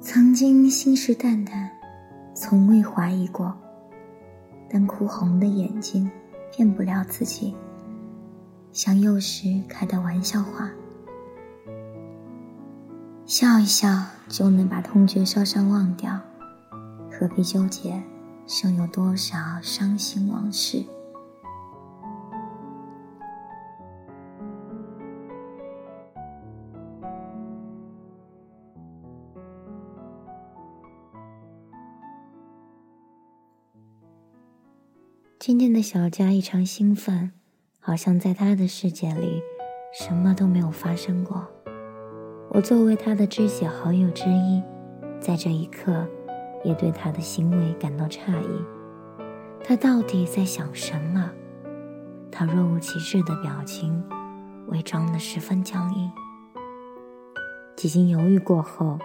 曾经信誓旦旦，从未怀疑过，但哭红的眼睛骗不了自己，像幼时开的玩笑话，笑一笑就能把痛觉烧伤忘掉，何必纠结？剩有多少伤心往事？今天的小佳异常兴奋，好像在他的世界里，什么都没有发生过。我作为他的知己好友之一，在这一刻。也对他的行为感到诧异，他到底在想什么？他若无其事的表情，伪装的十分僵硬。几经犹豫过后，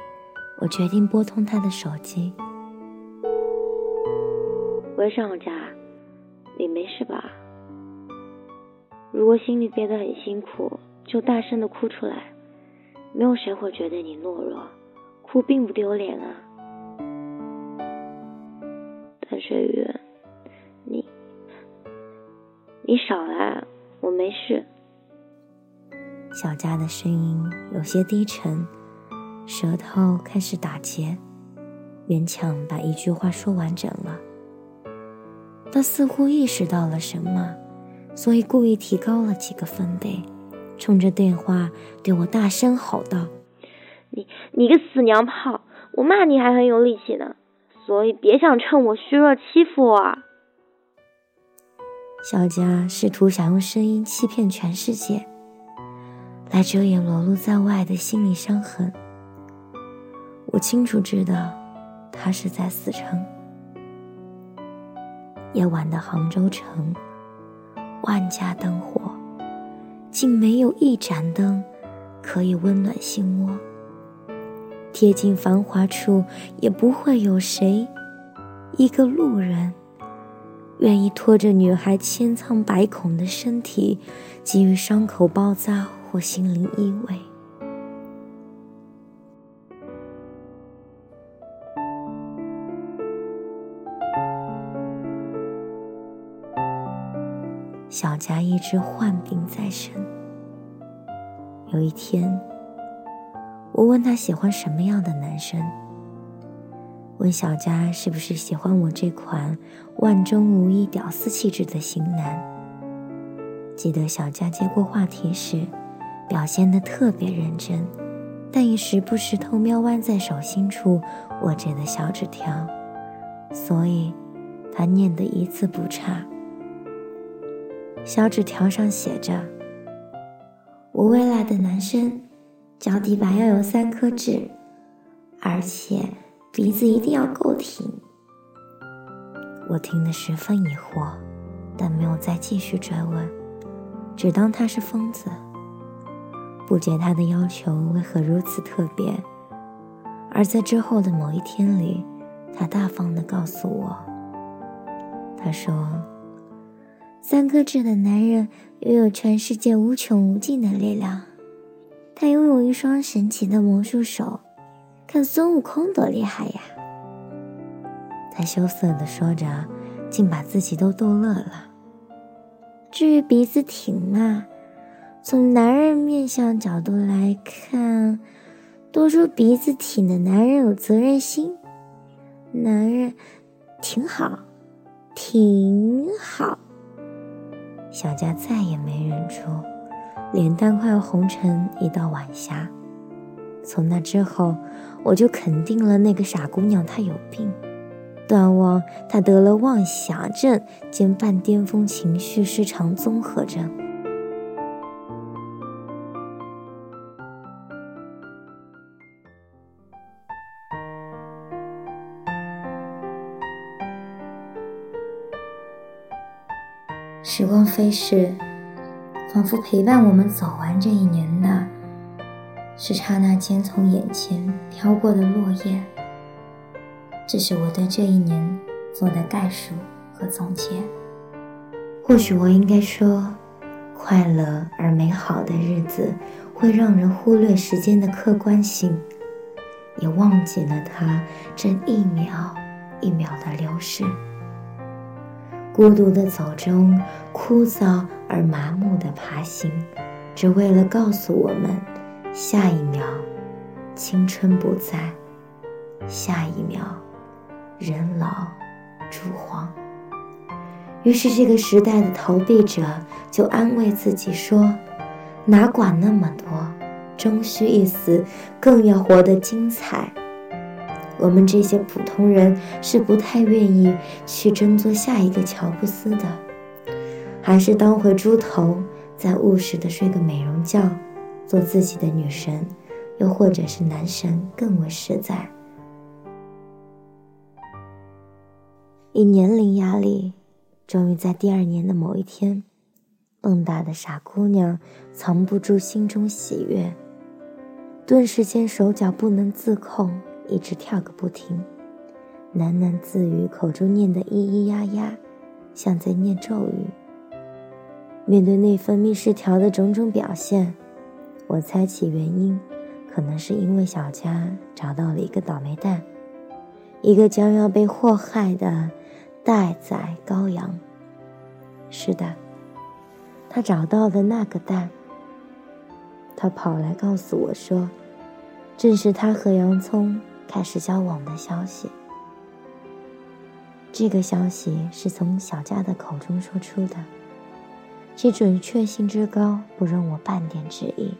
我决定拨通他的手机。喂，上佳，你没事吧？如果心里憋得很辛苦，就大声的哭出来，没有谁会觉得你懦弱，哭并不丢脸啊。水雨，你你少来，我没事。小佳的声音有些低沉，舌头开始打结，勉强把一句话说完整了。他似乎意识到了什么，所以故意提高了几个分贝，冲着电话对我大声吼道：“你你个死娘炮！我骂你还很有力气呢。”所以别想趁我虚弱欺负我。小佳试图想用声音欺骗全世界，来遮掩裸露在外的心理伤痕。我清楚知道，他是在死撑。夜晚的杭州城，万家灯火，竟没有一盏灯可以温暖心窝。贴近繁华处，也不会有谁，一个路人，愿意拖着女孩千疮百孔的身体，给予伤口包扎或心灵依偎。小佳一直患病在身，有一天。我问他喜欢什么样的男生？问小佳是不是喜欢我这款万中无一屌丝气质的型男？记得小佳接过话题时，表现得特别认真，但也时不时偷瞄弯在手心处握着的小纸条，所以他念得一字不差。小纸条上写着：“我未来的男生。”脚底板要有三颗痣，而且鼻子一定要够挺。我听得十分疑惑，但没有再继续追问，只当他是疯子。不解他的要求为何如此特别，而在之后的某一天里，他大方的告诉我，他说：“三颗痣的男人拥有全世界无穷无尽的力量。”他拥有一双神奇的魔术手，看孙悟空多厉害呀！他羞涩的说着，竟把自己都逗乐了。至于鼻子挺嘛，从男人面相角度来看，多说鼻子挺的男人有责任心，男人挺好，挺好。小佳再也没忍住。脸蛋快要红成一道晚霞。从那之后，我就肯定了那个傻姑娘她有病，断望她得了妄想症兼半巅峰情绪失常综合症。时光飞逝。仿佛陪伴我们走完这一年的，是刹那间从眼前飘过的落叶。这是我对这一年做的概述和总结。或许我应该说，快乐而美好的日子会让人忽略时间的客观性，也忘记了它这一秒一秒的流逝。孤独的走中，枯燥而麻木的爬行，只为了告诉我们：下一秒，青春不在；下一秒，人老珠黄。于是，这个时代的逃避者就安慰自己说：“哪管那么多，终须一死，更要活得精彩。”我们这些普通人是不太愿意去争做下一个乔布斯的，还是当回猪头，再务实的睡个美容觉，做自己的女神，又或者是男神更为实在。以年龄压力。终于在第二年的某一天，蹦跶的傻姑娘藏不住心中喜悦，顿时间手脚不能自控，一直跳个不停，喃喃自语，口中念的咿咿呀呀，像在念咒语。面对内分泌失调的种种表现，我猜起原因，可能是因为小佳找到了一个倒霉蛋，一个将要被祸害的。待宰羔羊。是的，他找到的那个蛋。他跑来告诉我说，正是他和洋葱开始交往的消息。这个消息是从小佳的口中说出的，其准确性之高，不容我半点质疑。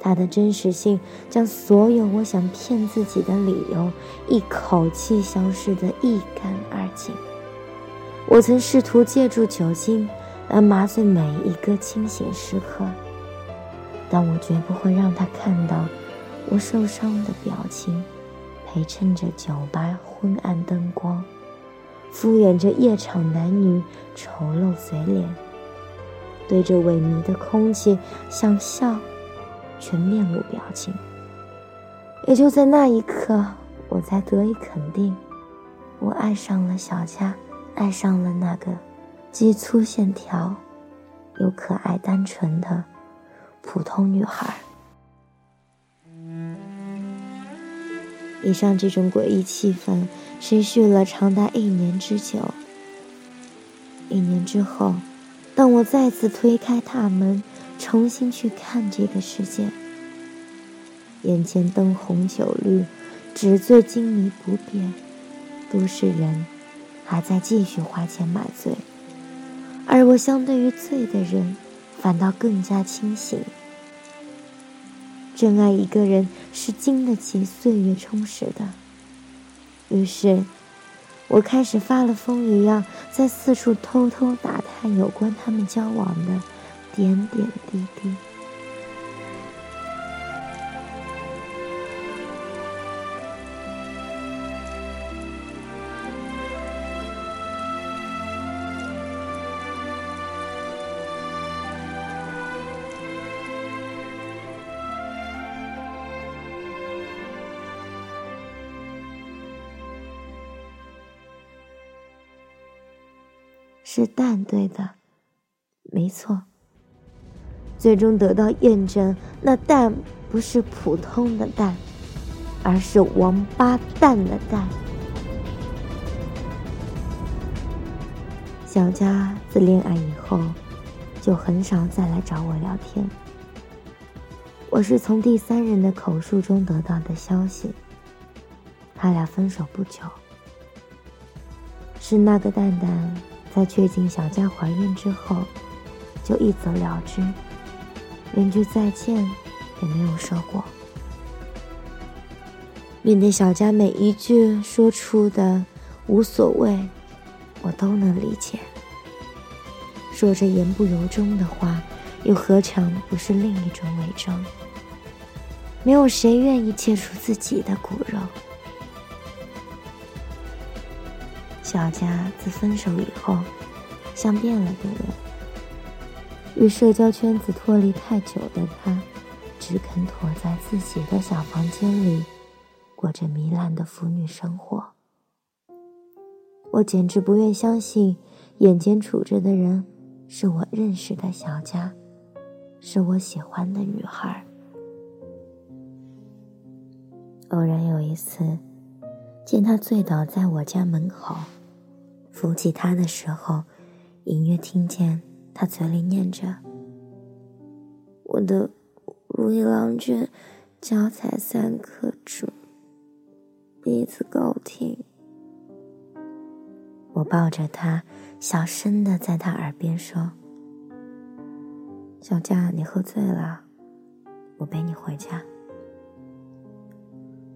它的真实性将所有我想骗自己的理由一口气消失得一干二净。我曾试图借助酒精来麻醉每一个清醒时刻，但我绝不会让他看到我受伤的表情，陪衬着酒吧昏暗灯光，敷衍着夜场男女丑陋嘴脸，对着萎靡的空气想笑。却面无表情。也就在那一刻，我才得以肯定，我爱上了小佳，爱上了那个既粗线条又可爱单纯的普通女孩。以上这种诡异气氛持续了长达一年之久。一年之后，当我再次推开大门。重新去看这个世界，眼前灯红酒绿，纸醉金迷不变，都市人还在继续花钱买醉，而我相对于醉的人，反倒更加清醒。真爱一个人是经得起岁月充实的，于是，我开始发了疯一样，在四处偷偷打探有关他们交往的。点点滴滴，是蛋对的，没错。最终得到验证，那蛋不是普通的蛋，而是王八蛋的蛋。小佳自恋爱以后，就很少再来找我聊天。我是从第三人的口述中得到的消息，他俩分手不久。是那个蛋蛋在确定小佳怀孕之后，就一走了之。连句再见也没有说过。面对小佳每一句说出的无所谓，我都能理解。说着言不由衷的话，又何尝不是另一种伪装？没有谁愿意切除自己的骨肉。小佳自分手以后，像变了个人。与社交圈子脱离太久的他，只肯躲在自己的小房间里，过着糜烂的腐女生活。我简直不愿相信，眼前处着的人是我认识的小佳，是我喜欢的女孩。偶然有一次，见他醉倒在我家门口，扶起他的时候，隐约听见他嘴里念着：“我的如意郎君，脚踩三颗珠，鼻子高挺。”我抱着他，小声的在他耳边说。小佳，你喝醉了，我背你回家。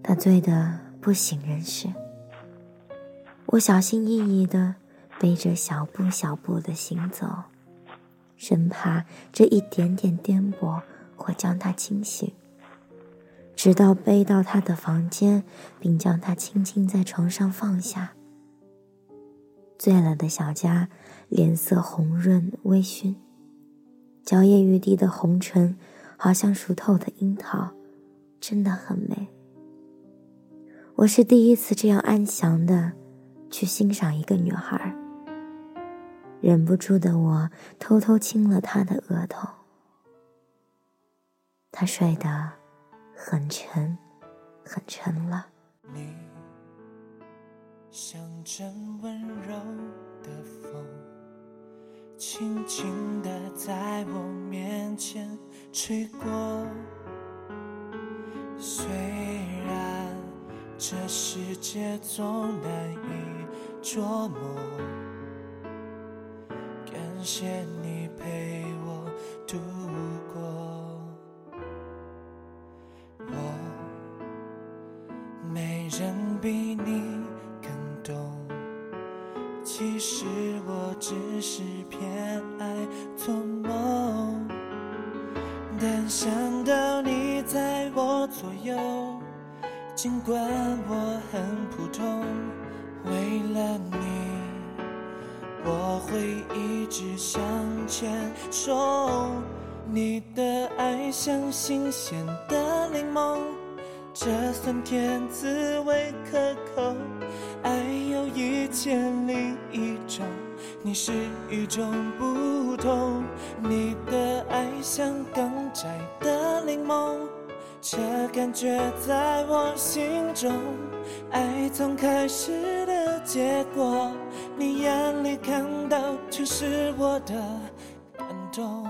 他醉得不省人事，我小心翼翼的背着小步小步的行走，生怕这一点点颠簸会将他惊醒。直到背到他的房间，并将他轻轻在床上放下。醉了的小佳脸色红润微醺。娇艳欲滴的红唇，好像熟透的樱桃，真的很美。我是第一次这样安详的去欣赏一个女孩，忍不住的我偷偷亲了她的额头。她睡得很沉，很沉了。你像阵温柔的风。轻轻的在我面前吹过，虽然这世界总难以捉摸，感谢你陪我度过。我没人比你更懂。其实我只是偏爱做梦，但想到你在我左右，尽管我很普通，为了你，我会一直向前冲。你的爱像新鲜的柠檬，这酸甜滋味可口。爱有一千零一种，你是与众不同。你的爱像刚摘的柠檬，这感觉在我心中。爱从开始的结果，你眼里看到全是我的感动。